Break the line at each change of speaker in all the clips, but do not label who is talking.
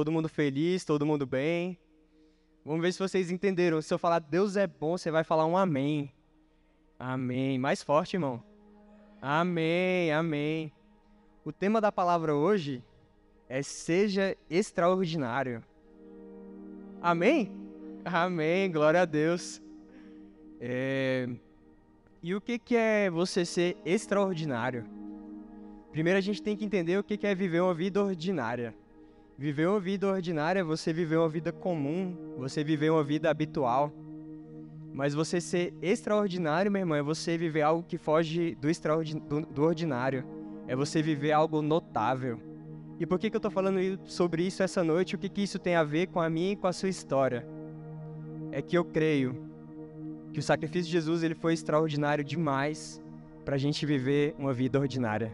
Todo mundo feliz, todo mundo bem. Vamos ver se vocês entenderam. Se eu falar Deus é bom, você vai falar um amém. Amém. Mais forte, irmão. Amém, amém. O tema da palavra hoje é seja extraordinário. Amém? Amém, glória a Deus. É... E o que, que é você ser extraordinário? Primeiro a gente tem que entender o que, que é viver uma vida ordinária. Viver uma vida ordinária é você viver uma vida comum, você viver uma vida habitual. Mas você ser extraordinário, meu irmão, é você viver algo que foge do, do, ordinário. É você viver algo notável. E por que, que eu estou falando sobre isso essa noite? O que, que isso tem a ver com a minha e com a sua história? É que eu creio que o sacrifício de Jesus ele foi extraordinário demais para a gente viver uma vida ordinária.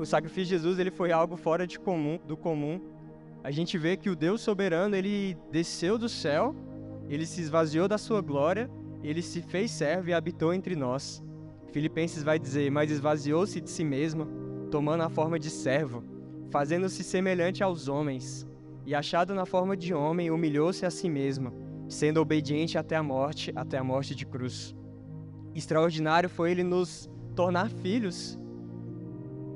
O, sacrifício de Jesus ele foi algo fora de comum, do comum. A gente vê que o Deus soberano ele desceu do céu, ele se esvaziou da sua glória, ele se fez servo e habitou entre nós. Filipenses vai dizer: Mas esvaziou-se de si mesmo, tomando a forma de servo, fazendo-se semelhante aos homens, e achado na forma de homem, humilhou-se a si mesmo sendo obediente até a morte, até a morte de cruz. Extraordinário foi ele nos tornar filhos,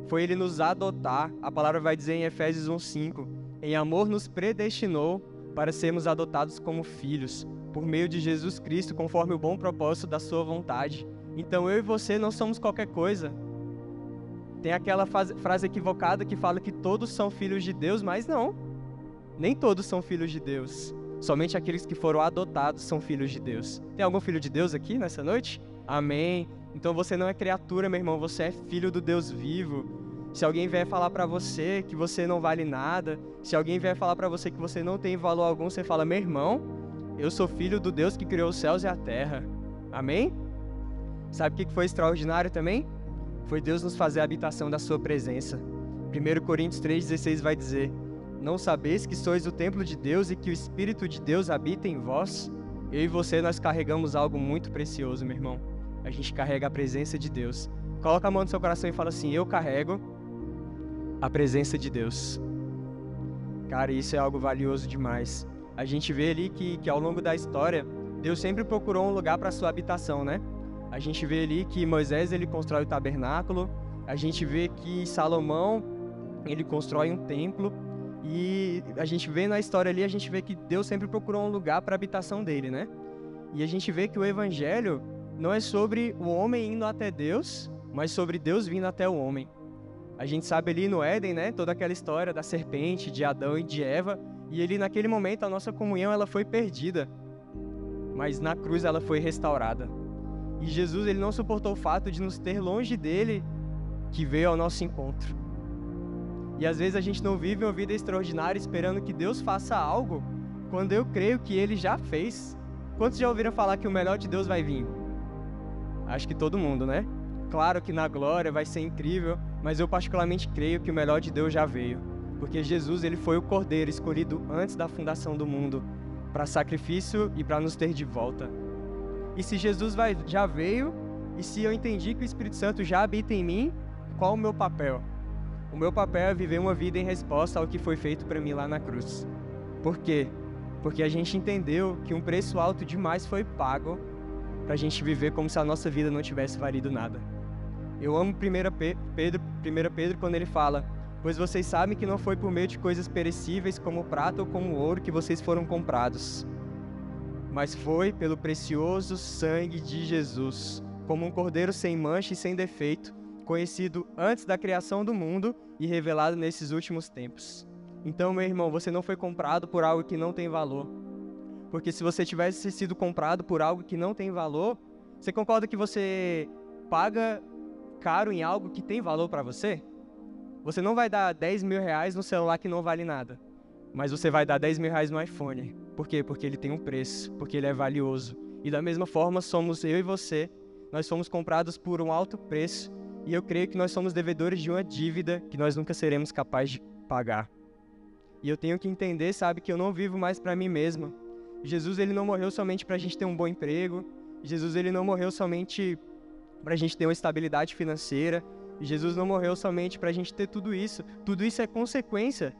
foi ele nos adotar. A palavra vai dizer em Efésios 1:5, em amor nos predestinou para sermos adotados como filhos, por meio de Jesus Cristo, conforme o bom propósito da sua vontade. Então eu e você não somos qualquer coisa. Tem aquela frase equivocada que fala que todos são filhos de Deus, mas não. Nem todos são filhos de Deus. Somente aqueles que foram adotados são filhos de Deus. Tem algum filho de Deus aqui nessa noite? Amém. Então você não é criatura, meu irmão, você é filho do Deus vivo. Se alguém vier falar para você que você não vale nada, se alguém vier falar para você que você não tem valor algum, você fala: "Meu irmão, eu sou filho do Deus que criou os céus e a terra". Amém? Sabe o que foi extraordinário também? Foi Deus nos fazer a habitação da sua presença. 1 Coríntios 3:16 vai dizer: não sabeis que sois o templo de Deus e que o Espírito de Deus habita em vós? Eu e você, nós carregamos algo muito precioso, meu irmão. A gente carrega a presença de Deus. Coloca a mão no seu coração e fala assim: Eu carrego a presença de Deus. Cara, isso é algo valioso demais. A gente vê ali que, que ao longo da história, Deus sempre procurou um lugar para sua habitação, né? A gente vê ali que Moisés ele constrói o tabernáculo, a gente vê que Salomão ele constrói um templo, e a gente vê na história ali, a gente vê que Deus sempre procurou um lugar para a habitação dele, né? E a gente vê que o evangelho não é sobre o homem indo até Deus, mas sobre Deus vindo até o homem. A gente sabe ali no Éden, né, toda aquela história da serpente, de Adão e de Eva, e ali naquele momento a nossa comunhão ela foi perdida. Mas na cruz ela foi restaurada. E Jesus ele não suportou o fato de nos ter longe dele, que veio ao nosso encontro. E às vezes a gente não vive uma vida extraordinária esperando que Deus faça algo, quando eu creio que Ele já fez. Quantos já ouviram falar que o melhor de Deus vai vir? Acho que todo mundo, né? Claro que na glória vai ser incrível, mas eu particularmente creio que o melhor de Deus já veio, porque Jesus ele foi o Cordeiro escolhido antes da fundação do mundo para sacrifício e para nos ter de volta. E se Jesus vai, já veio, e se eu entendi que o Espírito Santo já habita em mim, qual o meu papel? O meu papel é viver uma vida em resposta ao que foi feito para mim lá na cruz. Por quê? Porque a gente entendeu que um preço alto demais foi pago para a gente viver como se a nossa vida não tivesse valido nada. Eu amo 1 Pedro, 1 Pedro quando ele fala: Pois vocês sabem que não foi por meio de coisas perecíveis como prata ou como ouro que vocês foram comprados, mas foi pelo precioso sangue de Jesus, como um cordeiro sem mancha e sem defeito conhecido antes da criação do mundo e revelado nesses últimos tempos. Então, meu irmão, você não foi comprado por algo que não tem valor. Porque se você tivesse sido comprado por algo que não tem valor, você concorda que você paga caro em algo que tem valor para você? Você não vai dar 10 mil reais no celular que não vale nada. Mas você vai dar 10 mil reais no iPhone. Por quê? Porque ele tem um preço, porque ele é valioso. E da mesma forma somos eu e você. Nós fomos comprados por um alto preço e eu creio que nós somos devedores de uma dívida que nós nunca seremos capazes de pagar. E eu tenho que entender, sabe, que eu não vivo mais para mim mesmo. Jesus ele não morreu somente para a gente ter um bom emprego. Jesus ele não morreu somente para a gente ter uma estabilidade financeira. Jesus não morreu somente para a gente ter tudo isso. Tudo isso é consequência.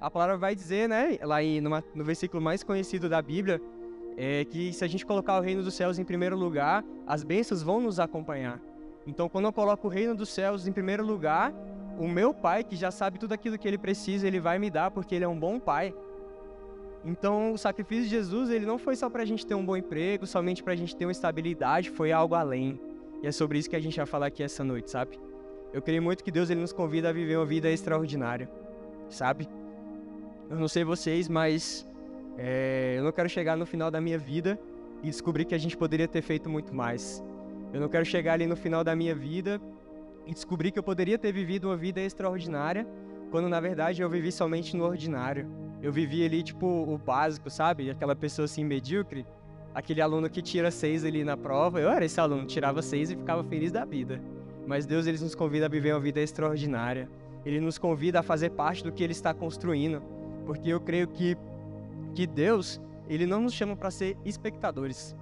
a palavra vai dizer, né, lá em, numa, no versículo mais conhecido da Bíblia, é que se a gente colocar o reino dos céus em primeiro lugar, as bênçãos vão nos acompanhar. Então, quando eu coloco o reino dos céus em primeiro lugar, o meu pai, que já sabe tudo aquilo que ele precisa, ele vai me dar porque ele é um bom pai. Então, o sacrifício de Jesus, ele não foi só para a gente ter um bom emprego, somente para a gente ter uma estabilidade, foi algo além. E é sobre isso que a gente vai falar aqui essa noite, sabe? Eu creio muito que Deus ele nos convida a viver uma vida extraordinária, sabe? Eu não sei vocês, mas é, eu não quero chegar no final da minha vida e descobrir que a gente poderia ter feito muito mais. Eu não quero chegar ali no final da minha vida e descobrir que eu poderia ter vivido uma vida extraordinária, quando na verdade eu vivi somente no ordinário. Eu vivi ali, tipo, o básico, sabe? Aquela pessoa assim, medíocre. Aquele aluno que tira seis ali na prova. Eu era esse aluno, tirava seis e ficava feliz da vida. Mas Deus, ele nos convida a viver uma vida extraordinária. Ele nos convida a fazer parte do que ele está construindo. Porque eu creio que, que Deus, ele não nos chama para ser espectadores,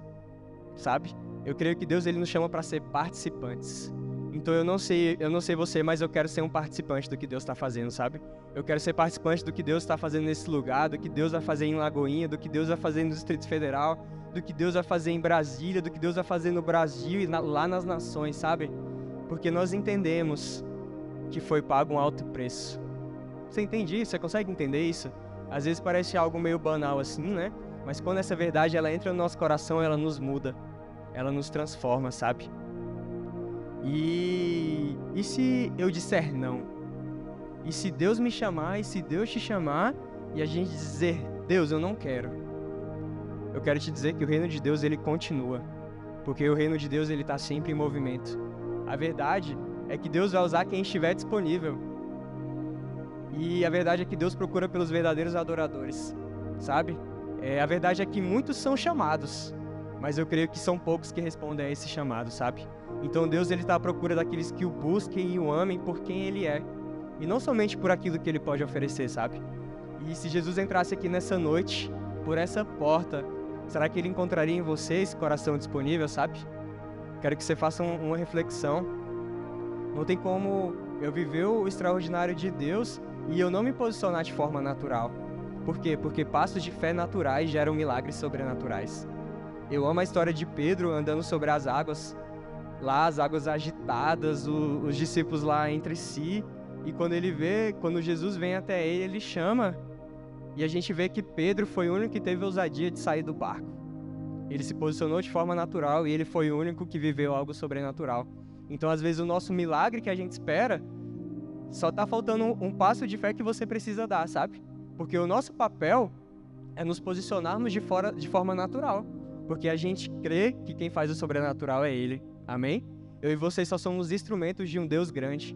sabe? Eu creio que Deus, ele nos chama para ser participantes. Então eu não sei, eu não sei você, mas eu quero ser um participante do que Deus está fazendo, sabe? Eu quero ser participante do que Deus está fazendo nesse lugar, do que Deus vai fazer em Lagoinha, do que Deus vai fazer no Distrito Federal, do que Deus vai fazer em Brasília, do que Deus vai fazer no Brasil e na, lá nas nações, sabe? Porque nós entendemos que foi pago um alto preço. Você entende isso? Você consegue entender isso? Às vezes parece algo meio banal assim, né? Mas quando essa verdade ela entra no nosso coração, ela nos muda, ela nos transforma, sabe? E, e se eu disser não? E se Deus me chamar, e se Deus te chamar, e a gente dizer, Deus, eu não quero. Eu quero te dizer que o reino de Deus ele continua, porque o reino de Deus ele está sempre em movimento. A verdade é que Deus vai usar quem estiver disponível. E a verdade é que Deus procura pelos verdadeiros adoradores, sabe? É, a verdade é que muitos são chamados, mas eu creio que são poucos que respondem a esse chamado, sabe? Então Deus ele está à procura daqueles que o busquem e o amem por quem Ele é, e não somente por aquilo que Ele pode oferecer, sabe? E se Jesus entrasse aqui nessa noite, por essa porta, será que Ele encontraria em você esse coração disponível, sabe? Quero que você faça um, uma reflexão. Não tem como eu viver o extraordinário de Deus e eu não me posicionar de forma natural. Por quê? Porque passos de fé naturais geram milagres sobrenaturais. Eu amo a história de Pedro andando sobre as águas, lá as águas agitadas, o, os discípulos lá entre si, e quando ele vê, quando Jesus vem até ele, ele chama, e a gente vê que Pedro foi o único que teve ousadia de sair do barco. Ele se posicionou de forma natural e ele foi o único que viveu algo sobrenatural. Então, às vezes, o nosso milagre que a gente espera só está faltando um passo de fé que você precisa dar, sabe? Porque o nosso papel é nos posicionarmos de, fora, de forma natural. Porque a gente crê que quem faz o sobrenatural é Ele. Amém? Eu e vocês só somos instrumentos de um Deus grande.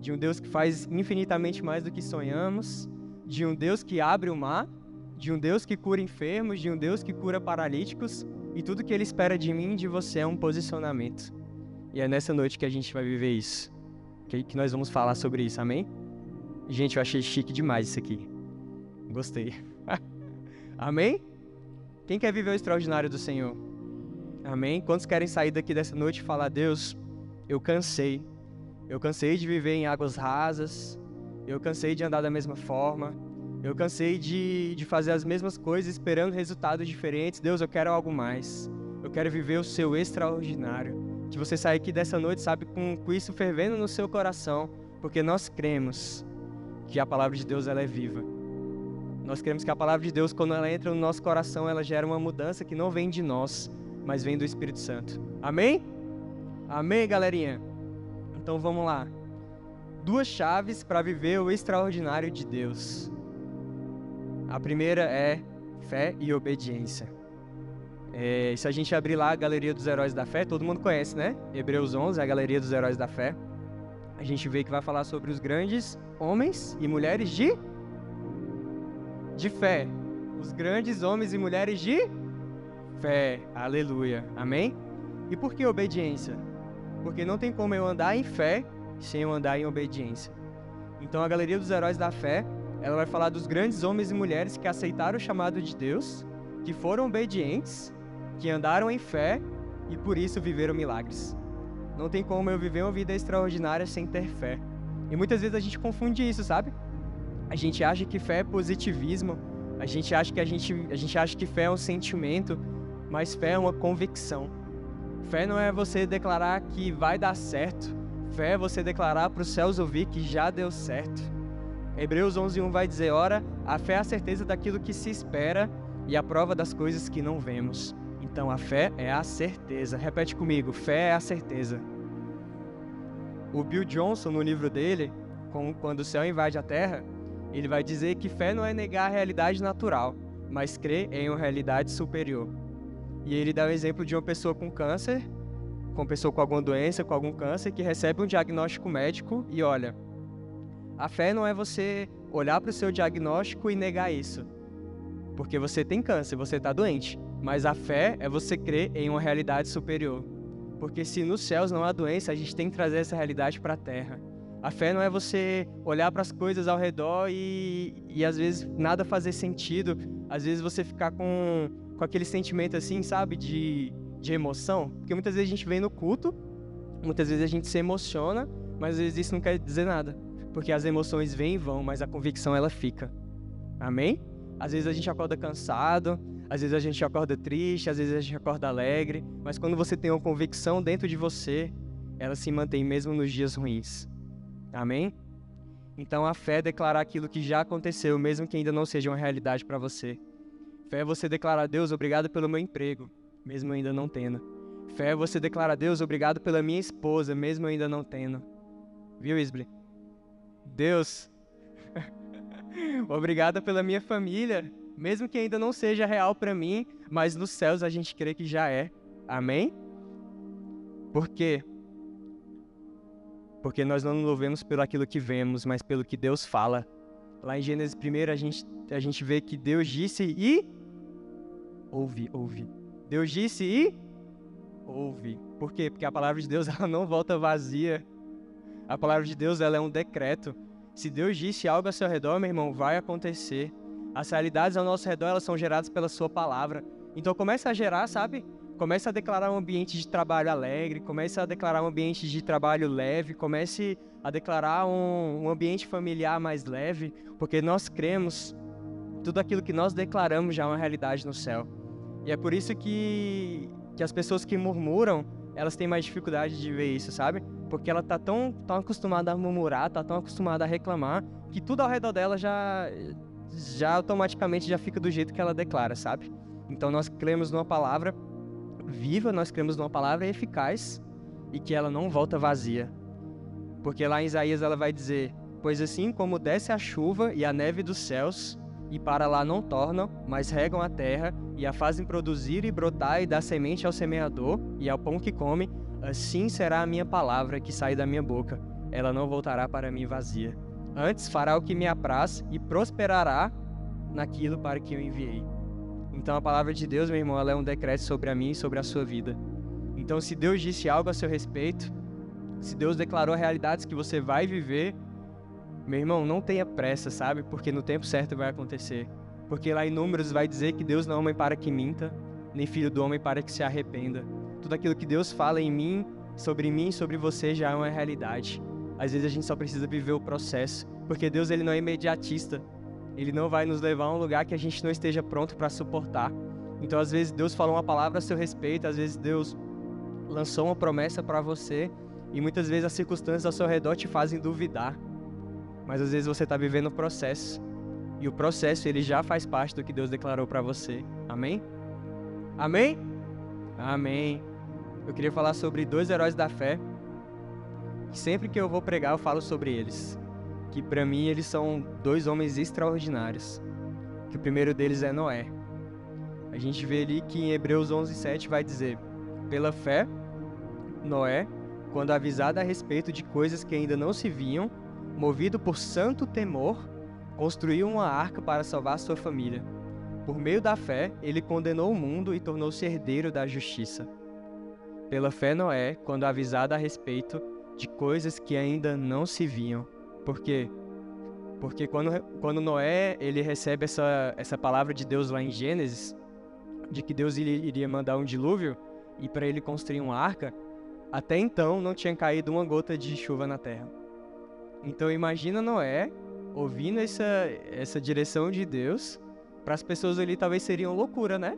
De um Deus que faz infinitamente mais do que sonhamos. De um Deus que abre o mar. De um Deus que cura enfermos. De um Deus que cura paralíticos. E tudo que Ele espera de mim e de você é um posicionamento. E é nessa noite que a gente vai viver isso. Que, nós vamos falar sobre isso, amém? Gente, eu achei chique demais isso aqui. Gostei. amém? Quem quer viver o extraordinário do Senhor? Amém? Quantos querem sair daqui dessa noite e falar: Deus, eu cansei. Eu cansei de viver em águas rasas. Eu cansei de andar da mesma forma. Eu cansei de, de fazer as mesmas coisas esperando resultados diferentes. Deus, eu quero algo mais. Eu quero viver o seu extraordinário. Que você saia aqui dessa noite, sabe, com, com isso fervendo no seu coração. Porque nós cremos que a palavra de Deus ela é viva nós queremos que a palavra de Deus, quando ela entra no nosso coração, ela gera uma mudança que não vem de nós, mas vem do Espírito Santo. Amém? Amém, galerinha? Então vamos lá. Duas chaves para viver o extraordinário de Deus. A primeira é fé e obediência. É, se a gente abrir lá a Galeria dos Heróis da Fé, todo mundo conhece, né? Hebreus 11, a Galeria dos Heróis da Fé. A gente vê que vai falar sobre os grandes homens e mulheres de de fé. Os grandes homens e mulheres de fé. Aleluia. Amém? E por que obediência? Porque não tem como eu andar em fé sem eu andar em obediência. Então a galeria dos heróis da fé, ela vai falar dos grandes homens e mulheres que aceitaram o chamado de Deus, que foram obedientes, que andaram em fé e por isso viveram milagres. Não tem como eu viver uma vida extraordinária sem ter fé. E muitas vezes a gente confunde isso, sabe? A gente acha que fé é positivismo, a gente acha que a gente, a gente acha que fé é um sentimento, mas fé é uma convicção. Fé não é você declarar que vai dar certo. Fé é você declarar para os céus ouvir que já deu certo. Hebreus 11:1 vai dizer: "Ora, a fé é a certeza daquilo que se espera e a prova das coisas que não vemos." Então a fé é a certeza. Repete comigo: fé é a certeza. O Bill Johnson no livro dele, quando o céu invade a terra, ele vai dizer que fé não é negar a realidade natural, mas crer em uma realidade superior. E ele dá o exemplo de uma pessoa com câncer, com uma pessoa com alguma doença, com algum câncer, que recebe um diagnóstico médico e olha, a fé não é você olhar para o seu diagnóstico e negar isso, porque você tem câncer, você está doente. Mas a fé é você crer em uma realidade superior. Porque se nos céus não há doença, a gente tem que trazer essa realidade para a terra. A fé não é você olhar para as coisas ao redor e, e às vezes nada fazer sentido. Às vezes você ficar com, com aquele sentimento assim, sabe, de, de emoção. Porque muitas vezes a gente vem no culto, muitas vezes a gente se emociona, mas às vezes isso não quer dizer nada. Porque as emoções vêm e vão, mas a convicção ela fica. Amém? Às vezes a gente acorda cansado, às vezes a gente acorda triste, às vezes a gente acorda alegre, mas quando você tem uma convicção dentro de você, ela se mantém mesmo nos dias ruins. Amém? Então a fé é declarar aquilo que já aconteceu, mesmo que ainda não seja uma realidade para você. Fé é você declarar a Deus obrigado pelo meu emprego, mesmo ainda não tendo. Fé é você declarar a Deus obrigado pela minha esposa, mesmo ainda não tendo. Viu, Isble? Deus, obrigado pela minha família, mesmo que ainda não seja real para mim, mas nos céus a gente crê que já é. Amém? Por quê? Porque nós não nos movemos pelo aquilo que vemos, mas pelo que Deus fala. Lá em Gênesis 1 a gente, a gente vê que Deus disse e ouve, ouve. Deus disse e ouve. Por quê? Porque a palavra de Deus ela não volta vazia. A palavra de Deus ela é um decreto. Se Deus disse algo ao seu redor, meu irmão, vai acontecer. As realidades ao nosso redor elas são geradas pela sua palavra. Então comece a gerar, sabe? Comece a declarar um ambiente de trabalho alegre, comece a declarar um ambiente de trabalho leve, comece a declarar um, um ambiente familiar mais leve, porque nós cremos, tudo aquilo que nós declaramos já é uma realidade no céu. E é por isso que, que as pessoas que murmuram, elas têm mais dificuldade de ver isso, sabe? Porque ela tá tão, tão acostumada a murmurar, tá tão acostumada a reclamar, que tudo ao redor dela já, já automaticamente já fica do jeito que ela declara, sabe? Então nós cremos numa palavra viva, nós cremos numa palavra eficaz e que ela não volta vazia. Porque lá em Isaías ela vai dizer: Pois assim como desce a chuva e a neve dos céus, e para lá não tornam, mas regam a terra e a fazem produzir e brotar e dar semente ao semeador e ao pão que come, assim será a minha palavra que sai da minha boca. Ela não voltará para mim vazia. Antes fará o que me apraz e prosperará naquilo para que eu enviei. Então a palavra de Deus, meu irmão, ela é um decreto sobre a mim e sobre a sua vida. Então se Deus disse algo a seu respeito, se Deus declarou realidades que você vai viver, meu irmão, não tenha pressa, sabe? Porque no tempo certo vai acontecer. Porque lá em Números vai dizer que Deus não é homem para que minta, nem filho do homem para que se arrependa. Tudo aquilo que Deus fala em mim, sobre mim, sobre você já é uma realidade. Às vezes a gente só precisa viver o processo, porque Deus ele não é imediatista. Ele não vai nos levar a um lugar que a gente não esteja pronto para suportar. Então, às vezes, Deus falou uma palavra a seu respeito, às vezes, Deus lançou uma promessa para você, e muitas vezes as circunstâncias ao seu redor te fazem duvidar. Mas às vezes você está vivendo o processo, e o processo ele já faz parte do que Deus declarou para você. Amém? Amém? Amém. Eu queria falar sobre dois heróis da fé. Sempre que eu vou pregar, eu falo sobre eles que para mim eles são dois homens extraordinários. Que o primeiro deles é Noé. A gente vê ali que em Hebreus 11:7 vai dizer: "Pela fé, Noé, quando avisado a respeito de coisas que ainda não se viam, movido por santo temor, construiu uma arca para salvar sua família. Por meio da fé, ele condenou o mundo e tornou-se herdeiro da justiça. Pela fé, Noé, quando avisado a respeito de coisas que ainda não se viam, por quê? Porque quando, quando Noé ele recebe essa, essa palavra de Deus lá em Gênesis, de que Deus iria mandar um dilúvio e para ele construir uma arca, até então não tinha caído uma gota de chuva na terra. Então imagina Noé ouvindo essa, essa direção de Deus, para as pessoas ali talvez seriam loucura, né?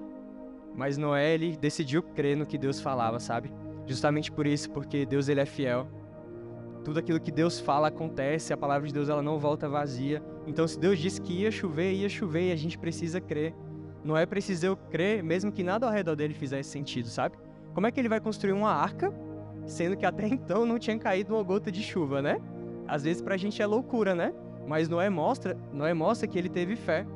Mas Noé, ele decidiu crer no que Deus falava, sabe? Justamente por isso, porque Deus ele é fiel. Tudo aquilo que Deus fala acontece, a palavra de Deus ela não volta vazia. Então, se Deus disse que ia chover, ia chover e a gente precisa crer. Noé precisou crer, mesmo que nada ao redor dele fizesse sentido, sabe? Como é que ele vai construir uma arca, sendo que até então não tinha caído uma gota de chuva, né? Às vezes pra gente é loucura, né? Mas Noé mostra, Noé mostra que ele teve fé,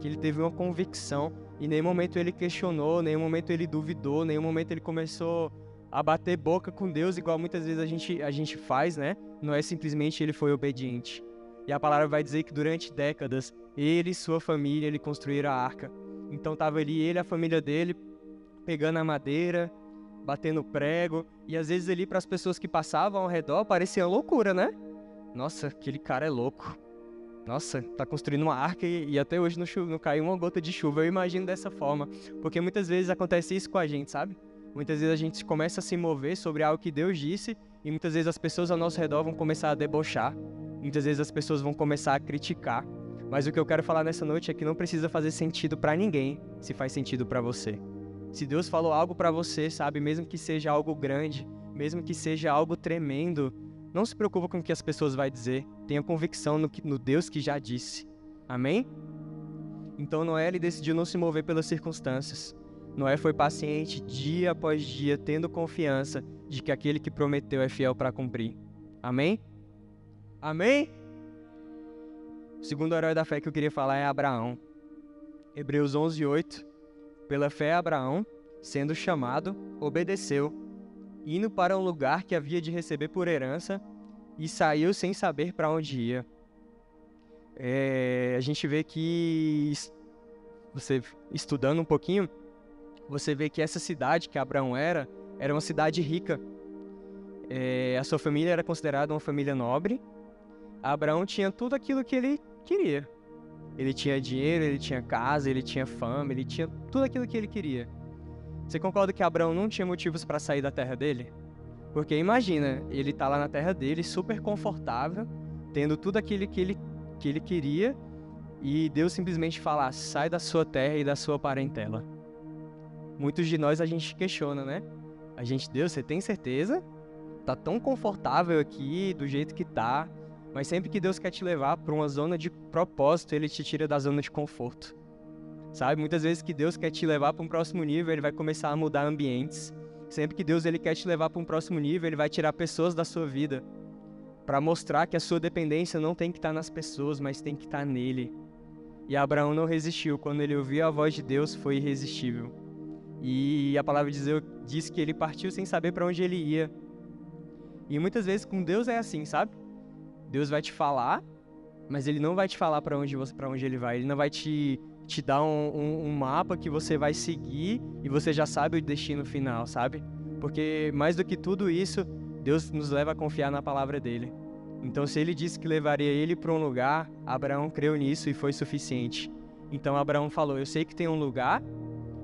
que ele teve uma convicção, e nenhum momento ele questionou, nenhum momento ele duvidou, nenhum momento ele começou a bater boca com Deus, igual muitas vezes a gente, a gente faz, né? Não é simplesmente ele foi obediente. E a palavra vai dizer que durante décadas, ele e sua família, ele construíram a arca. Então tava ali ele e a família dele, pegando a madeira, batendo prego, e às vezes ali para as pessoas que passavam ao redor parecia loucura, né? Nossa, aquele cara é louco. Nossa, tá construindo uma arca e, e até hoje não, não caiu uma gota de chuva. Eu imagino dessa forma, porque muitas vezes acontece isso com a gente, sabe? Muitas vezes a gente começa a se mover sobre algo que Deus disse e muitas vezes as pessoas ao nosso redor vão começar a debochar. Muitas vezes as pessoas vão começar a criticar. Mas o que eu quero falar nessa noite é que não precisa fazer sentido para ninguém se faz sentido para você. Se Deus falou algo para você, sabe, mesmo que seja algo grande, mesmo que seja algo tremendo, não se preocupe com o que as pessoas vão dizer. Tenha convicção no, que, no Deus que já disse. Amém? Então Noé decidiu não se mover pelas circunstâncias. Noé foi paciente dia após dia, tendo confiança de que aquele que prometeu é fiel para cumprir. Amém? Amém? O segundo herói da fé que eu queria falar é Abraão. Hebreus 11, 8. Pela fé, Abraão, sendo chamado, obedeceu, indo para um lugar que havia de receber por herança, e saiu sem saber para onde ia. É, a gente vê que, você estudando um pouquinho, você vê que essa cidade que Abraão era, era uma cidade rica. É, a sua família era considerada uma família nobre. Abraão tinha tudo aquilo que ele queria. Ele tinha dinheiro, ele tinha casa, ele tinha fama, ele tinha tudo aquilo que ele queria. Você concorda que Abraão não tinha motivos para sair da terra dele? Porque imagina, ele tá lá na terra dele, super confortável, tendo tudo aquilo que ele, que ele queria, e Deus simplesmente fala: sai da sua terra e da sua parentela muitos de nós a gente questiona, né? A gente, Deus, você tem certeza? Tá tão confortável aqui, do jeito que tá, mas sempre que Deus quer te levar para uma zona de propósito, ele te tira da zona de conforto. Sabe? Muitas vezes que Deus quer te levar para um próximo nível, ele vai começar a mudar ambientes. Sempre que Deus ele quer te levar para um próximo nível, ele vai tirar pessoas da sua vida para mostrar que a sua dependência não tem que estar tá nas pessoas, mas tem que estar tá nele. E Abraão não resistiu, quando ele ouviu a voz de Deus, foi irresistível. E a palavra diz, diz que ele partiu sem saber para onde ele ia. E muitas vezes com Deus é assim, sabe? Deus vai te falar, mas ele não vai te falar para onde para onde ele vai. Ele não vai te te dar um, um, um, mapa que você vai seguir e você já sabe o destino final, sabe? Porque mais do que tudo isso, Deus nos leva a confiar na palavra dele. Então, se ele disse que levaria ele para um lugar, Abraão creu nisso e foi suficiente. Então, Abraão falou: Eu sei que tem um lugar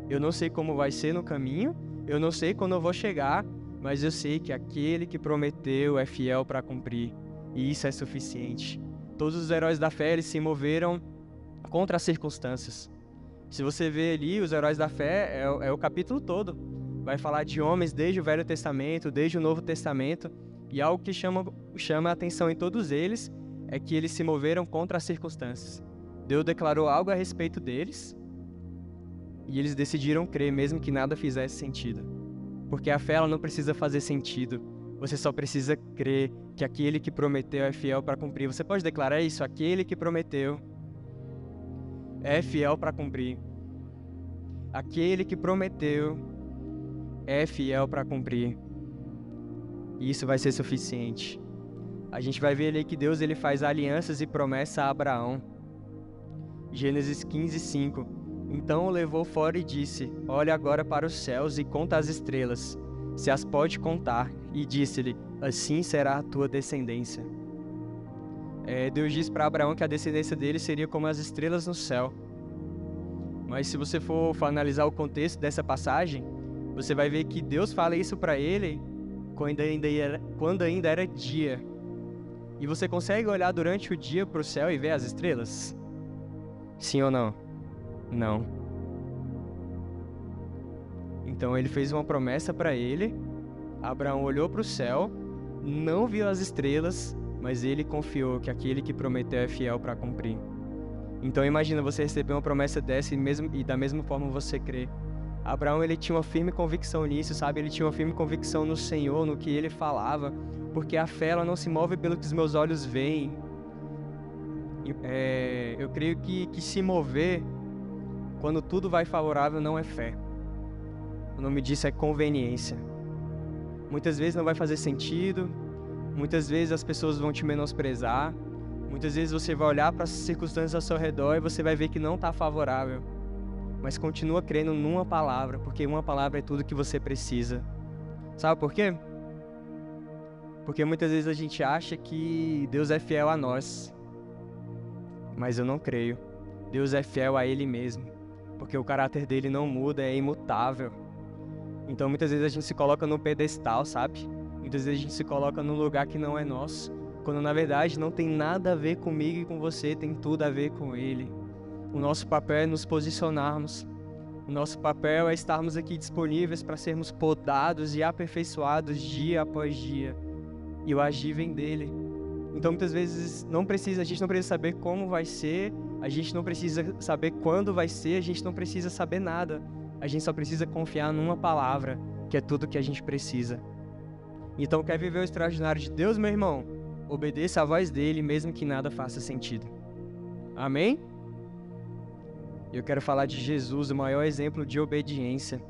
eu não sei como vai ser no caminho, eu não sei quando eu vou chegar, mas eu sei que aquele que prometeu é fiel para cumprir, e isso é suficiente. Todos os heróis da fé eles se moveram contra as circunstâncias. Se você vê ali, os heróis da fé é, é o capítulo todo. Vai falar de homens desde o Velho Testamento, desde o Novo Testamento, e algo que chama, chama a atenção em todos eles é que eles se moveram contra as circunstâncias. Deus declarou algo a respeito deles, e eles decidiram crer mesmo que nada fizesse sentido. Porque a fé ela não precisa fazer sentido. Você só precisa crer que aquele que prometeu é fiel para cumprir. Você pode declarar isso? Aquele que prometeu é fiel para cumprir. Aquele que prometeu é fiel para cumprir. E isso vai ser suficiente. A gente vai ver ali que Deus ele faz alianças e promessa a Abraão. Gênesis 15, 5. Então o levou fora e disse: Olha agora para os céus e conta as estrelas, se as pode contar. E disse-lhe: Assim será a tua descendência. É, Deus disse para Abraão que a descendência dele seria como as estrelas no céu. Mas se você for, for analisar o contexto dessa passagem, você vai ver que Deus fala isso para ele quando ainda, era, quando ainda era dia. E você consegue olhar durante o dia para o céu e ver as estrelas? Sim ou não? Não. Então ele fez uma promessa para ele. Abraão olhou para o céu, não viu as estrelas, mas ele confiou que aquele que prometeu é fiel para cumprir. Então imagina você receber uma promessa dessa e, mesmo, e da mesma forma você crer. Abraão ele tinha uma firme convicção nisso, sabe? Ele tinha uma firme convicção no Senhor, no que ele falava, porque a fé ela não se move pelo que os meus olhos veem. É, eu creio que, que se mover quando tudo vai favorável não é fé. O nome disso é conveniência. Muitas vezes não vai fazer sentido, muitas vezes as pessoas vão te menosprezar, muitas vezes você vai olhar para as circunstâncias ao seu redor e você vai ver que não está favorável mas continua crendo numa palavra, porque uma palavra é tudo que você precisa. Sabe por quê? Porque muitas vezes a gente acha que Deus é fiel a nós, mas eu não creio. Deus é fiel a Ele mesmo, porque o caráter dele não muda, é imutável. Então muitas vezes a gente se coloca no pedestal, sabe? Muitas vezes a gente se coloca num lugar que não é nosso, quando na verdade não tem nada a ver comigo e com você, tem tudo a ver com Ele. O nosso papel é nos posicionarmos. O nosso papel é estarmos aqui disponíveis para sermos podados e aperfeiçoados dia após dia. E o agir vem dele. Então muitas vezes não precisa, a gente não precisa saber como vai ser, a gente não precisa saber quando vai ser, a gente não precisa saber nada. A gente só precisa confiar numa palavra, que é tudo que a gente precisa. Então quer viver o extraordinário de Deus, meu irmão? Obedeça a voz dele, mesmo que nada faça sentido. Amém? Eu quero falar de Jesus, o maior exemplo de obediência.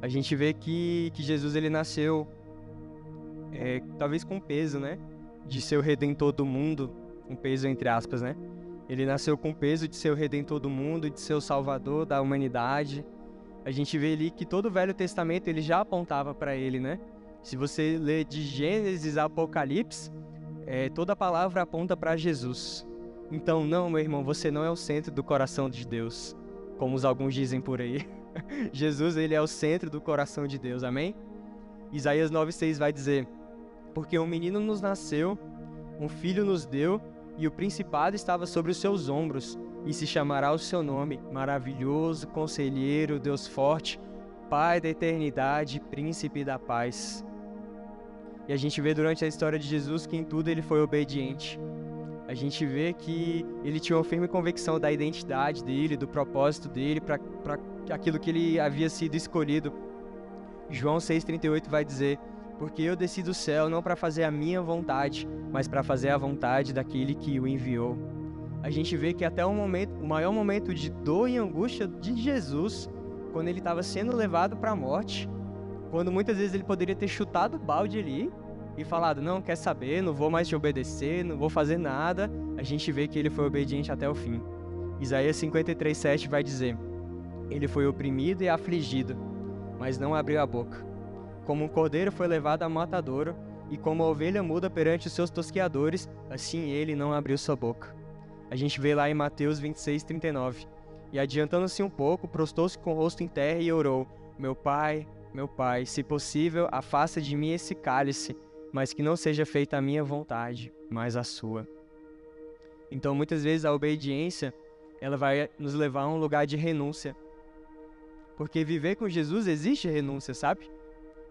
A gente vê que, que Jesus ele nasceu, é, talvez com peso, né? De ser o redentor do mundo, um peso entre aspas, né? Ele nasceu com peso de ser o redentor do mundo, de ser o salvador da humanidade. A gente vê ali que todo o Velho Testamento ele já apontava para ele, né? Se você ler de Gênesis a Apocalipse, é, toda a palavra aponta para Jesus. Então, não, meu irmão, você não é o centro do coração de Deus, como alguns dizem por aí. Jesus, ele é o centro do coração de Deus, amém? Isaías 9,6 vai dizer: Porque um menino nos nasceu, um filho nos deu, e o principado estava sobre os seus ombros, e se chamará o seu nome, maravilhoso, conselheiro, Deus forte, Pai da eternidade, príncipe da paz. E a gente vê durante a história de Jesus que em tudo ele foi obediente a gente vê que ele tinha uma firme convicção da identidade dele, do propósito dele, para aquilo que ele havia sido escolhido. João 6,38 vai dizer: Porque eu desci do céu não para fazer a minha vontade, mas para fazer a vontade daquele que o enviou. A gente vê que até o momento, o maior momento de dor e angústia de Jesus, quando ele estava sendo levado para a morte, quando muitas vezes ele poderia ter chutado o balde ali, e falado: Não, quer saber, não vou mais te obedecer, não vou fazer nada, a gente vê que ele foi obediente até o fim. Isaías 53,7 vai dizer: Ele foi oprimido e afligido, mas não abriu a boca. Como um cordeiro foi levado a matadouro, e como a ovelha muda perante os seus tosqueadores, assim ele não abriu sua boca. A gente vê lá em Mateus 26:39. E adiantando-se um pouco, prostou-se com o rosto em terra e orou: Meu pai, meu pai, se possível, afasta de mim esse cálice mas que não seja feita a minha vontade, mas a sua. Então, muitas vezes a obediência, ela vai nos levar a um lugar de renúncia. Porque viver com Jesus existe renúncia, sabe?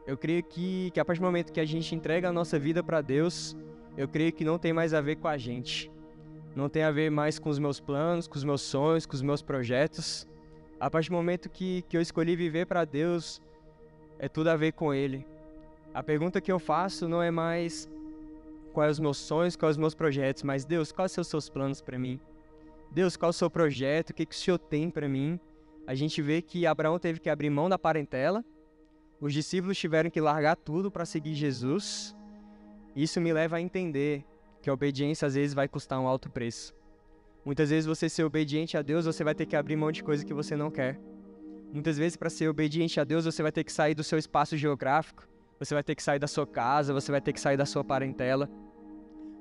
Eu creio que, que a partir do momento que a gente entrega a nossa vida para Deus, eu creio que não tem mais a ver com a gente. Não tem a ver mais com os meus planos, com os meus sonhos, com os meus projetos. A partir do momento que, que eu escolhi viver para Deus, é tudo a ver com Ele. A pergunta que eu faço não é mais quais os meus sonhos, quais os meus projetos, mas Deus, quais são os seus planos para mim? Deus, qual é o seu projeto? O que, que o Senhor tem para mim? A gente vê que Abraão teve que abrir mão da parentela, os discípulos tiveram que largar tudo para seguir Jesus. Isso me leva a entender que a obediência às vezes vai custar um alto preço. Muitas vezes você ser obediente a Deus, você vai ter que abrir mão de coisa que você não quer. Muitas vezes para ser obediente a Deus, você vai ter que sair do seu espaço geográfico, você vai ter que sair da sua casa, você vai ter que sair da sua parentela.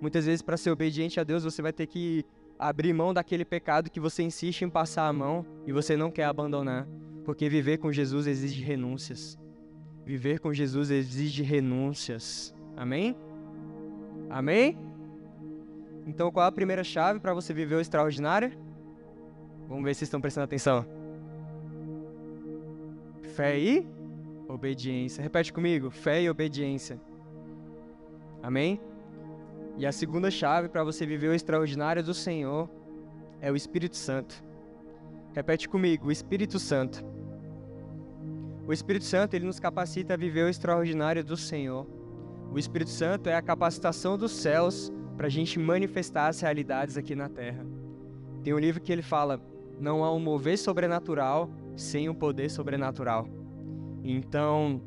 Muitas vezes, para ser obediente a Deus, você vai ter que abrir mão daquele pecado que você insiste em passar a mão e você não quer abandonar. Porque viver com Jesus exige renúncias. Viver com Jesus exige renúncias. Amém? Amém? Então, qual é a primeira chave para você viver o extraordinário? Vamos ver se estão prestando atenção. Fé e obediência. Repete comigo: fé e obediência. Amém? E a segunda chave para você viver o extraordinário do Senhor é o Espírito Santo. Repete comigo: o Espírito Santo. O Espírito Santo ele nos capacita a viver o extraordinário do Senhor. O Espírito Santo é a capacitação dos céus para a gente manifestar as realidades aqui na terra. Tem um livro que ele fala: não há um mover sobrenatural sem um poder sobrenatural. Então,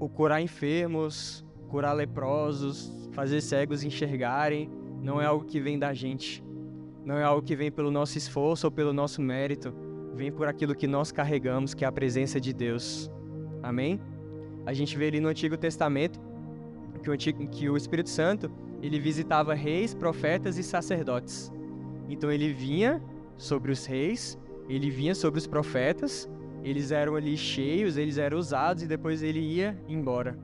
o curar enfermos, curar leprosos, fazer cegos enxergarem, não é algo que vem da gente. Não é algo que vem pelo nosso esforço ou pelo nosso mérito. Vem por aquilo que nós carregamos, que é a presença de Deus. Amém? A gente vê ali no Antigo Testamento que o, Antigo, que o Espírito Santo ele visitava reis, profetas e sacerdotes. Então ele vinha sobre os reis, ele vinha sobre os profetas, eles eram ali cheios, eles eram usados e depois ele ia embora.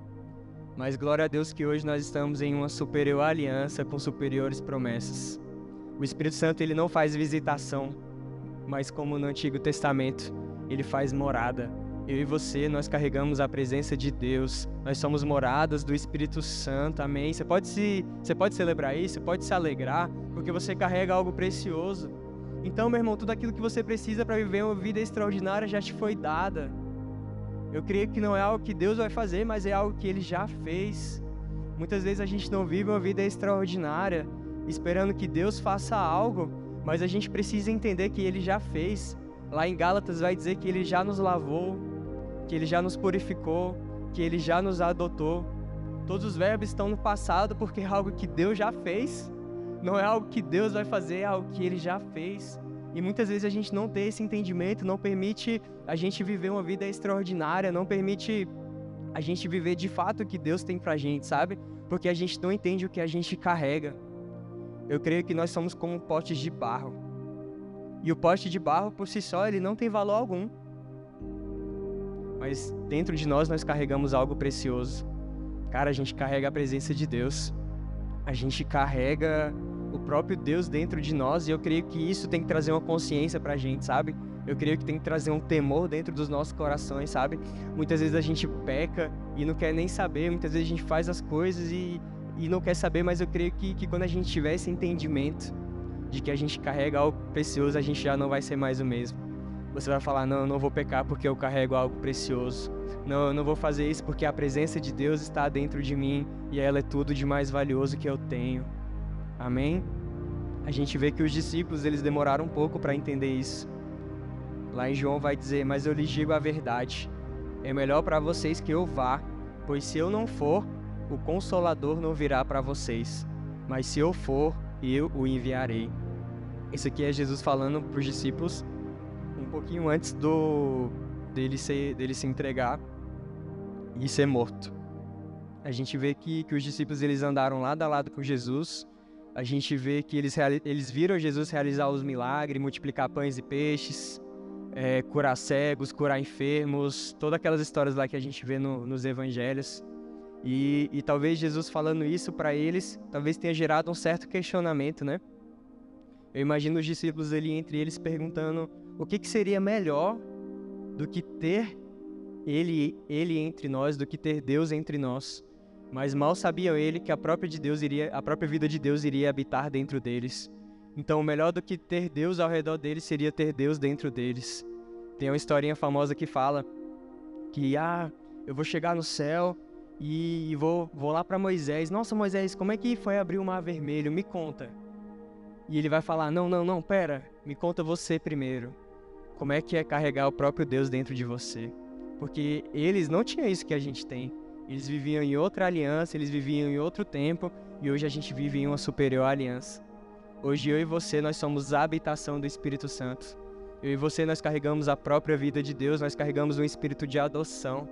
Mas glória a Deus que hoje nós estamos em uma superior aliança com superiores promessas. O Espírito Santo ele não faz visitação, mas como no Antigo Testamento, ele faz morada. Eu e você, nós carregamos a presença de Deus. Nós somos moradas do Espírito Santo. Amém. Você pode se, você pode celebrar isso, você pode se alegrar, porque você carrega algo precioso. Então, meu irmão, tudo aquilo que você precisa para viver uma vida extraordinária já te foi dada. Eu creio que não é algo que Deus vai fazer, mas é algo que Ele já fez. Muitas vezes a gente não vive uma vida extraordinária, esperando que Deus faça algo, mas a gente precisa entender que Ele já fez. Lá em Gálatas vai dizer que Ele já nos lavou, que Ele já nos purificou, que Ele já nos adotou. Todos os verbos estão no passado porque é algo que Deus já fez. Não é algo que Deus vai fazer, é algo que Ele já fez. E muitas vezes a gente não tem esse entendimento, não permite a gente viver uma vida extraordinária, não permite a gente viver de fato o que Deus tem pra gente, sabe? Porque a gente não entende o que a gente carrega. Eu creio que nós somos como potes de barro. E o pote de barro por si só, ele não tem valor algum. Mas dentro de nós nós carregamos algo precioso. Cara, a gente carrega a presença de Deus. A gente carrega o próprio Deus dentro de nós e eu creio que isso tem que trazer uma consciência pra gente, sabe? Eu creio que tem que trazer um temor dentro dos nossos corações, sabe? Muitas vezes a gente peca e não quer nem saber, muitas vezes a gente faz as coisas e, e não quer saber, mas eu creio que, que quando a gente tiver esse entendimento de que a gente carrega algo precioso, a gente já não vai ser mais o mesmo. Você vai falar: não, eu não vou pecar porque eu carrego algo precioso. Não, eu não vou fazer isso porque a presença de Deus está dentro de mim e ela é tudo de mais valioso que eu tenho. Amém? A gente vê que os discípulos eles demoraram um pouco para entender isso. Lá em João vai dizer: Mas eu lhes digo a verdade. É melhor para vocês que eu vá, pois se eu não for, o Consolador não virá para vocês. Mas se eu for, eu o enviarei. Isso aqui é Jesus falando para os discípulos um pouquinho antes do dele, ser, dele se entregar e ser morto. A gente vê que, que os discípulos eles andaram lado a lado com Jesus a gente vê que eles, eles viram Jesus realizar os milagres, multiplicar pães e peixes, é, curar cegos, curar enfermos, todas aquelas histórias lá que a gente vê no, nos evangelhos. E, e talvez Jesus falando isso para eles, talvez tenha gerado um certo questionamento, né? Eu imagino os discípulos ali entre eles perguntando o que, que seria melhor do que ter ele, ele entre nós, do que ter Deus entre nós. Mas mal sabiam ele que a própria de Deus iria, a própria vida de Deus iria habitar dentro deles. Então, melhor do que ter Deus ao redor deles seria ter Deus dentro deles. Tem uma historinha famosa que fala que ah, eu vou chegar no céu e vou, vou lá para Moisés. Nossa, Moisés, como é que foi abrir o mar vermelho? Me conta. E ele vai falar: Não, não, não, pera, me conta você primeiro. Como é que é carregar o próprio Deus dentro de você? Porque eles não tinham isso que a gente tem. Eles viviam em outra aliança, eles viviam em outro tempo e hoje a gente vive em uma superior aliança. Hoje eu e você nós somos a habitação do Espírito Santo. Eu e você nós carregamos a própria vida de Deus, nós carregamos um espírito de adoção.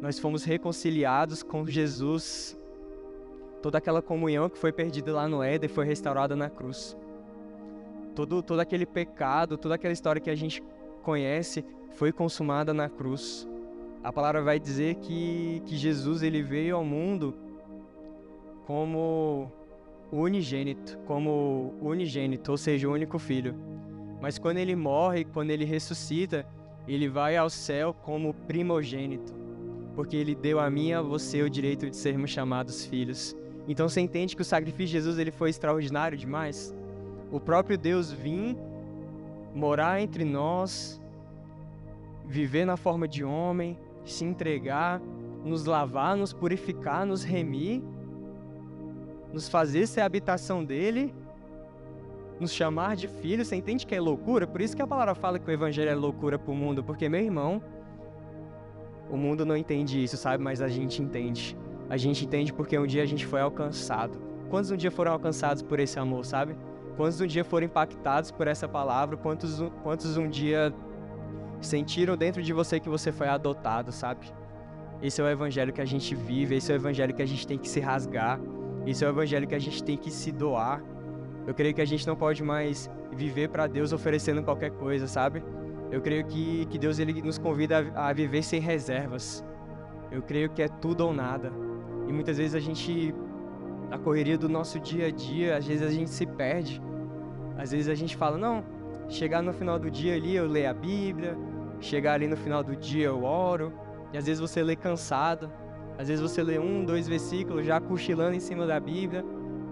Nós fomos reconciliados com Jesus. Toda aquela comunhão que foi perdida lá no Éden foi restaurada na cruz. Todo, todo aquele pecado, toda aquela história que a gente conhece foi consumada na cruz a palavra vai dizer que, que Jesus ele veio ao mundo como unigênito, como unigênito, ou seja, o único filho. Mas quando ele morre, quando ele ressuscita, ele vai ao céu como primogênito, porque ele deu a mim e a você o direito de sermos chamados filhos. Então você entende que o sacrifício de Jesus ele foi extraordinário demais? O próprio Deus vim morar entre nós, viver na forma de homem, se entregar, nos lavar, nos purificar, nos remir, nos fazer ser a habitação dele, nos chamar de filhos. Você entende que é loucura? Por isso que a palavra fala que o evangelho é loucura para o mundo, porque meu irmão, o mundo não entende isso, sabe? Mas a gente entende. A gente entende porque um dia a gente foi alcançado. Quantos um dia foram alcançados por esse amor, sabe? Quantos um dia foram impactados por essa palavra? Quantos, quantos um dia sentiram dentro de você que você foi adotado, sabe? Esse é o evangelho que a gente vive, esse é o evangelho que a gente tem que se rasgar, esse é o evangelho que a gente tem que se doar. Eu creio que a gente não pode mais viver para Deus oferecendo qualquer coisa, sabe? Eu creio que, que Deus ele nos convida a, a viver sem reservas. Eu creio que é tudo ou nada. E muitas vezes a gente, na correria do nosso dia a dia, às vezes a gente se perde. Às vezes a gente fala, não, chegar no final do dia ali eu leio a Bíblia, chegar ali no final do dia eu oro, e às vezes você lê cansado, às vezes você lê um, dois versículos já cochilando em cima da Bíblia,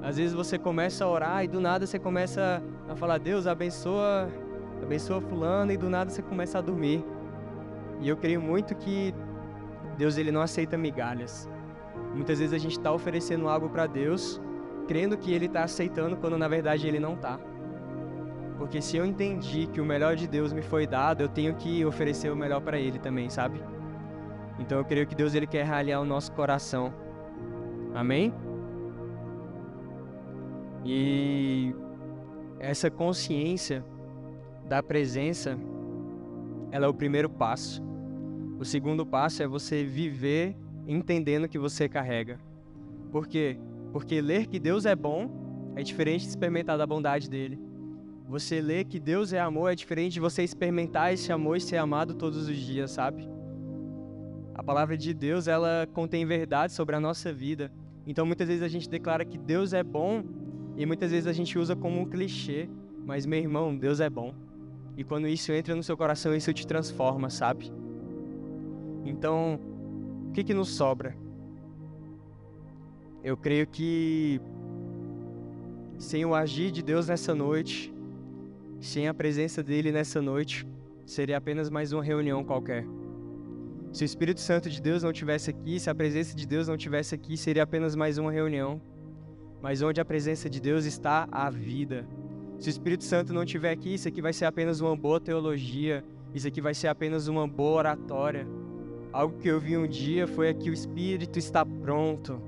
às vezes você começa a orar e do nada você começa a falar, Deus abençoa, abençoa fulano, e do nada você começa a dormir. E eu creio muito que Deus ele não aceita migalhas. Muitas vezes a gente está oferecendo algo para Deus, crendo que Ele está aceitando, quando na verdade Ele não está. Porque se eu entendi que o melhor de Deus me foi dado, eu tenho que oferecer o melhor para Ele também, sabe? Então eu creio que Deus ele quer ralhar o nosso coração. Amém? E essa consciência da presença, ela é o primeiro passo. O segundo passo é você viver entendendo que você carrega. Por quê? Porque ler que Deus é bom é diferente de experimentar da bondade dele. Você ler que Deus é amor é diferente de você experimentar esse amor e ser amado todos os dias, sabe? A palavra de Deus, ela contém verdade sobre a nossa vida. Então muitas vezes a gente declara que Deus é bom e muitas vezes a gente usa como um clichê, mas meu irmão, Deus é bom. E quando isso entra no seu coração, isso te transforma, sabe? Então, que, que nos sobra? Eu creio que sem o agir de Deus nessa noite, sem a presença dele nessa noite, seria apenas mais uma reunião qualquer. Se o Espírito Santo de Deus não tivesse aqui, se a presença de Deus não tivesse aqui, seria apenas mais uma reunião. Mas onde a presença de Deus está, a vida. Se o Espírito Santo não estiver aqui, isso aqui vai ser apenas uma boa teologia, isso aqui vai ser apenas uma boa oratória. Algo que eu vi um dia foi que o Espírito está pronto.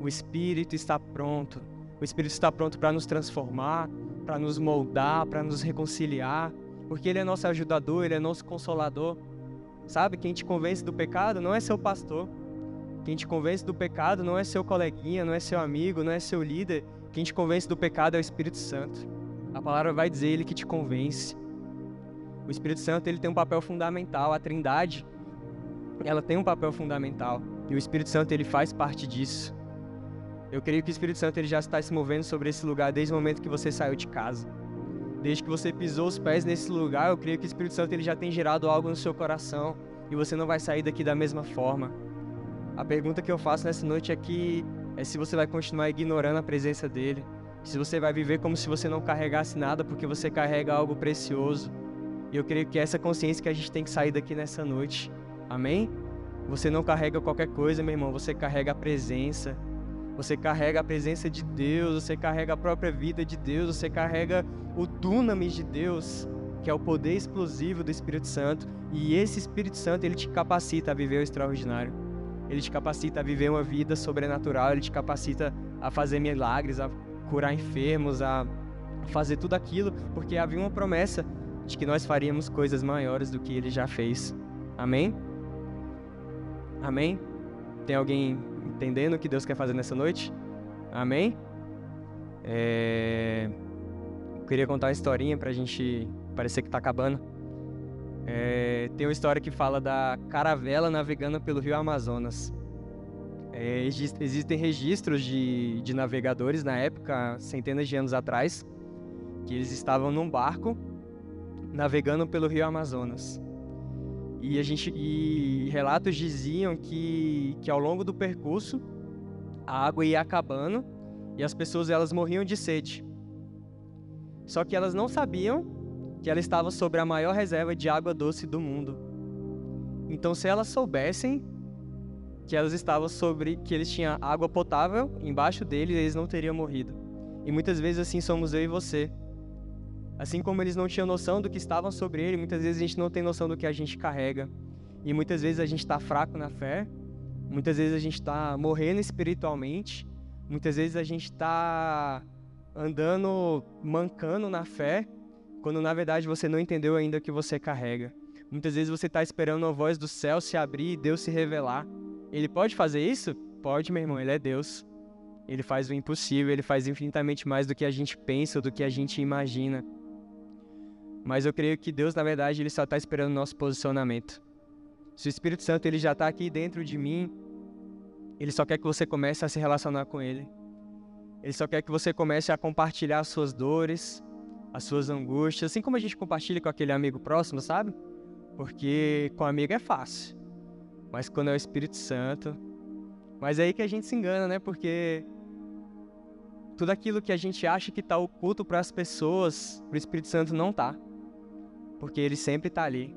O Espírito está pronto. O Espírito está pronto para nos transformar, para nos moldar, para nos reconciliar, porque Ele é nosso ajudador, Ele é nosso consolador. Sabe, quem te convence do pecado não é seu pastor. Quem te convence do pecado não é seu coleguinha, não é seu amigo, não é seu líder. Quem te convence do pecado é o Espírito Santo. A palavra vai dizer Ele que te convence. O Espírito Santo ele tem um papel fundamental. A Trindade ela tem um papel fundamental e o Espírito Santo ele faz parte disso. Eu creio que o Espírito Santo ele já está se movendo sobre esse lugar desde o momento que você saiu de casa. Desde que você pisou os pés nesse lugar, eu creio que o Espírito Santo ele já tem gerado algo no seu coração e você não vai sair daqui da mesma forma. A pergunta que eu faço nessa noite aqui é se você vai continuar ignorando a presença dele, se você vai viver como se você não carregasse nada porque você carrega algo precioso. E eu creio que é essa consciência que a gente tem que sair daqui nessa noite. Amém? Você não carrega qualquer coisa, meu irmão, você carrega a presença. Você carrega a presença de Deus, você carrega a própria vida de Deus, você carrega o dunamis de Deus, que é o poder explosivo do Espírito Santo, e esse Espírito Santo ele te capacita a viver o extraordinário. Ele te capacita a viver uma vida sobrenatural, ele te capacita a fazer milagres, a curar enfermos, a fazer tudo aquilo, porque havia uma promessa de que nós faríamos coisas maiores do que ele já fez. Amém? Amém? Tem alguém entendendo o que Deus quer fazer nessa noite? Amém? É... Eu queria contar uma historinha pra gente parecer que tá acabando. É... Tem uma história que fala da caravela navegando pelo rio Amazonas. É, existem registros de, de navegadores na época, centenas de anos atrás, que eles estavam num barco navegando pelo Rio Amazonas. E a gente e relatos diziam que, que ao longo do percurso a água ia acabando e as pessoas elas morriam de sede. Só que elas não sabiam que ela estava sobre a maior reserva de água doce do mundo. Então, se elas soubessem que elas estavam sobre que eles tinham água potável embaixo deles, eles não teriam morrido. E muitas vezes assim somos eu e você. Assim como eles não tinham noção do que estavam sobre ele, muitas vezes a gente não tem noção do que a gente carrega. E muitas vezes a gente está fraco na fé, muitas vezes a gente está morrendo espiritualmente, muitas vezes a gente está andando mancando na fé, quando na verdade você não entendeu ainda o que você carrega. Muitas vezes você está esperando a voz do céu se abrir e Deus se revelar. Ele pode fazer isso? Pode, meu irmão, ele é Deus. Ele faz o impossível, ele faz infinitamente mais do que a gente pensa do que a gente imagina. Mas eu creio que Deus, na verdade, ele só está esperando o nosso posicionamento. Se o Espírito Santo ele já está aqui dentro de mim, ele só quer que você comece a se relacionar com ele. Ele só quer que você comece a compartilhar as suas dores, as suas angústias, assim como a gente compartilha com aquele amigo próximo, sabe? Porque com amigo é fácil. Mas quando é o Espírito Santo, mas é aí que a gente se engana, né? Porque tudo aquilo que a gente acha que está oculto para as pessoas, o Espírito Santo não tá porque ele sempre está ali.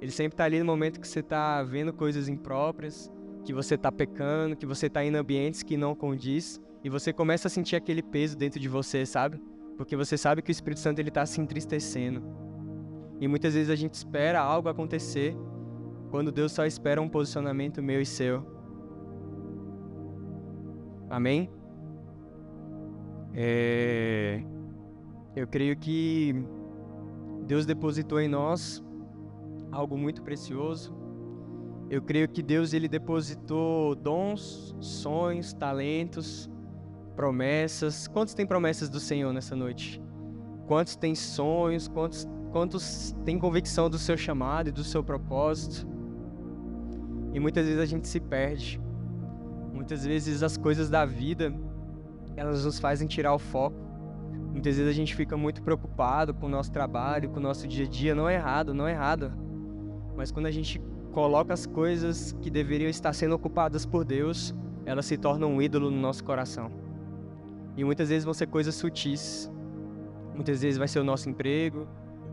Ele sempre está ali no momento que você está vendo coisas impróprias, que você está pecando, que você está em ambientes que não condiz, e você começa a sentir aquele peso dentro de você, sabe? Porque você sabe que o Espírito Santo ele está se entristecendo. E muitas vezes a gente espera algo acontecer, quando Deus só espera um posicionamento meu e seu. Amém? É... Eu creio que Deus depositou em nós algo muito precioso. Eu creio que Deus ele depositou dons, sonhos, talentos, promessas. Quantos têm promessas do Senhor nessa noite? Quantos têm sonhos? Quantos quantos têm convicção do seu chamado e do seu propósito? E muitas vezes a gente se perde. Muitas vezes as coisas da vida elas nos fazem tirar o foco Muitas vezes a gente fica muito preocupado com o nosso trabalho, com o nosso dia a dia. Não é errado, não é errado. Mas quando a gente coloca as coisas que deveriam estar sendo ocupadas por Deus, elas se tornam um ídolo no nosso coração. E muitas vezes vão ser coisas sutis. Muitas vezes vai ser o nosso emprego,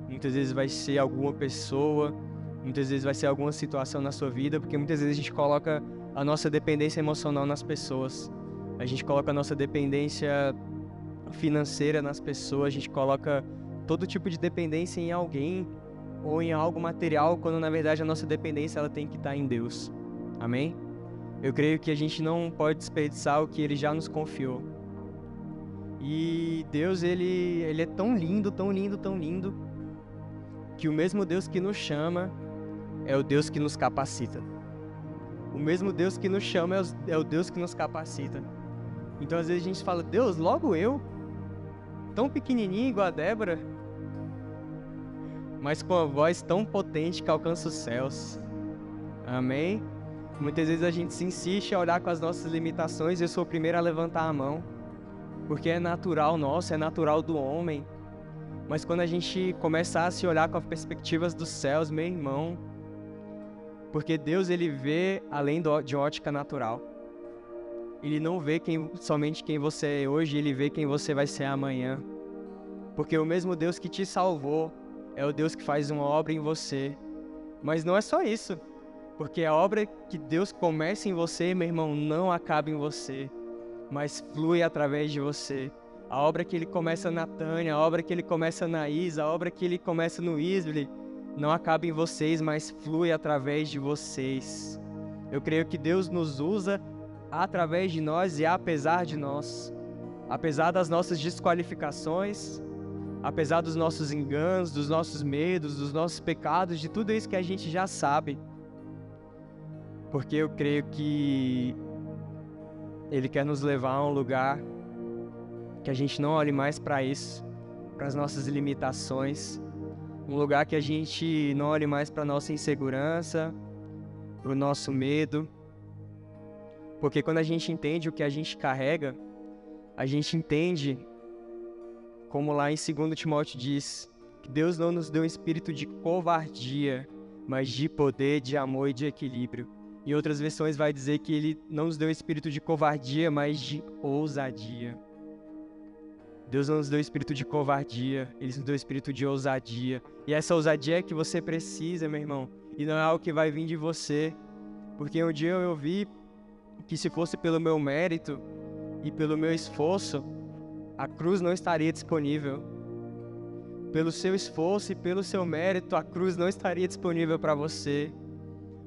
muitas vezes vai ser alguma pessoa, muitas vezes vai ser alguma situação na sua vida, porque muitas vezes a gente coloca a nossa dependência emocional nas pessoas. A gente coloca a nossa dependência financeira nas pessoas, a gente coloca todo tipo de dependência em alguém ou em algo material, quando na verdade a nossa dependência ela tem que estar em Deus. Amém? Eu creio que a gente não pode desperdiçar o que ele já nos confiou. E Deus, ele, ele é tão lindo, tão lindo, tão lindo, que o mesmo Deus que nos chama é o Deus que nos capacita. O mesmo Deus que nos chama é o Deus que nos capacita. Então às vezes a gente fala, Deus, logo eu? Tão pequenininha igual a Débora, mas com a voz tão potente que alcança os céus. Amém? Muitas vezes a gente se insiste a olhar com as nossas limitações eu sou o primeiro a levantar a mão, porque é natural nosso, é natural do homem. Mas quando a gente começar a se olhar com as perspectivas dos céus, meu irmão, porque Deus ele vê além de ótica natural. Ele não vê quem, somente quem você é hoje, ele vê quem você vai ser amanhã. Porque o mesmo Deus que te salvou é o Deus que faz uma obra em você. Mas não é só isso. Porque a obra que Deus começa em você, meu irmão, não acaba em você, mas flui através de você. A obra que ele começa na Tânia, a obra que ele começa na Isa, a obra que ele começa no Isley, não acaba em vocês, mas flui através de vocês. Eu creio que Deus nos usa através de nós e apesar de nós. Apesar das nossas desqualificações, apesar dos nossos enganos, dos nossos medos, dos nossos pecados, de tudo isso que a gente já sabe. Porque eu creio que Ele quer nos levar a um lugar que a gente não olhe mais para isso, para as nossas limitações, um lugar que a gente não olhe mais para nossa insegurança, para o nosso medo, Porque quando a gente entende o que a gente carrega, a gente entende, como lá em 2 Timóteo diz, que Deus não nos deu um espírito de covardia, mas de poder, de amor e de equilíbrio. Em outras versões vai dizer que ele não nos deu um espírito de covardia, mas de ousadia. Deus não nos deu espírito de covardia, Ele nos deu espírito de ousadia. E essa ousadia é que você precisa, meu irmão. E não é algo que vai vir de você. Porque um dia eu vi que se fosse pelo meu mérito e pelo meu esforço, a cruz não estaria disponível. Pelo seu esforço e pelo seu mérito, a cruz não estaria disponível para você.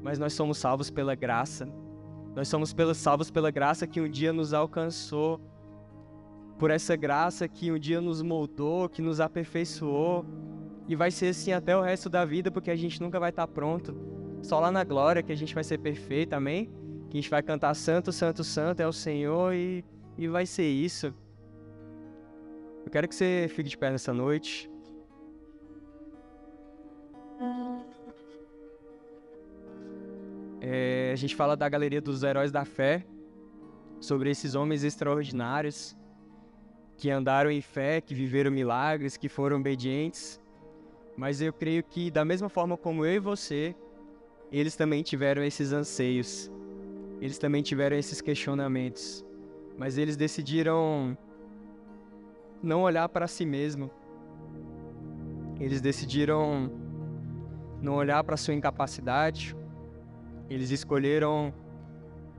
Mas nós somos salvos pela graça. Nós somos salvos pela graça que um dia nos alcançou por essa graça que um dia nos moldou, que nos aperfeiçoou. E vai ser assim até o resto da vida, porque a gente nunca vai estar pronto. Só lá na glória que a gente vai ser perfeito, amém? Que a gente vai cantar Santo, Santo, Santo é o Senhor e, e vai ser isso. Eu quero que você fique de pé nessa noite. É, a gente fala da galeria dos heróis da fé, sobre esses homens extraordinários que andaram em fé, que viveram milagres, que foram obedientes. Mas eu creio que, da mesma forma como eu e você, eles também tiveram esses anseios, eles também tiveram esses questionamentos. Mas eles decidiram não olhar para si mesmo. Eles decidiram não olhar para sua incapacidade. Eles escolheram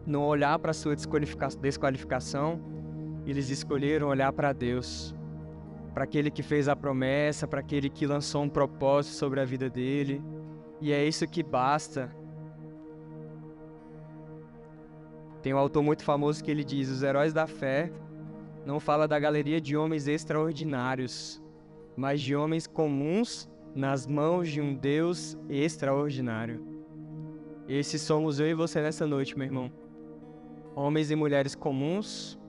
não olhar para sua desqualificação eles escolheram olhar para Deus, para aquele que fez a promessa, para aquele que lançou um propósito sobre a vida dele. E é isso que basta. Tem um autor muito famoso que ele diz: Os heróis da fé não fala da galeria de homens extraordinários, mas de homens comuns nas mãos de um Deus extraordinário. Esses somos eu e você nessa noite, meu irmão. Homens e mulheres comuns,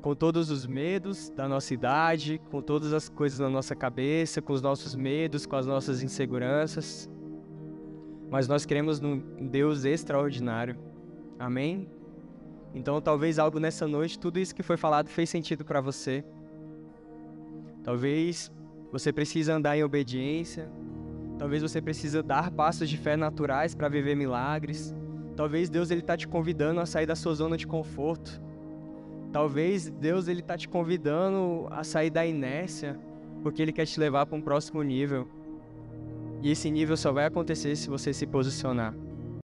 com todos os medos da nossa idade, com todas as coisas na nossa cabeça, com os nossos medos, com as nossas inseguranças. Mas nós cremos num Deus extraordinário. Amém? Então, talvez algo nessa noite, tudo isso que foi falado fez sentido para você. Talvez você precise andar em obediência. Talvez você precise dar passos de fé naturais para viver milagres. Talvez Deus ele está te convidando a sair da sua zona de conforto Talvez Deus ele tá te convidando a sair da inércia, porque ele quer te levar para um próximo nível. E esse nível só vai acontecer se você se posicionar.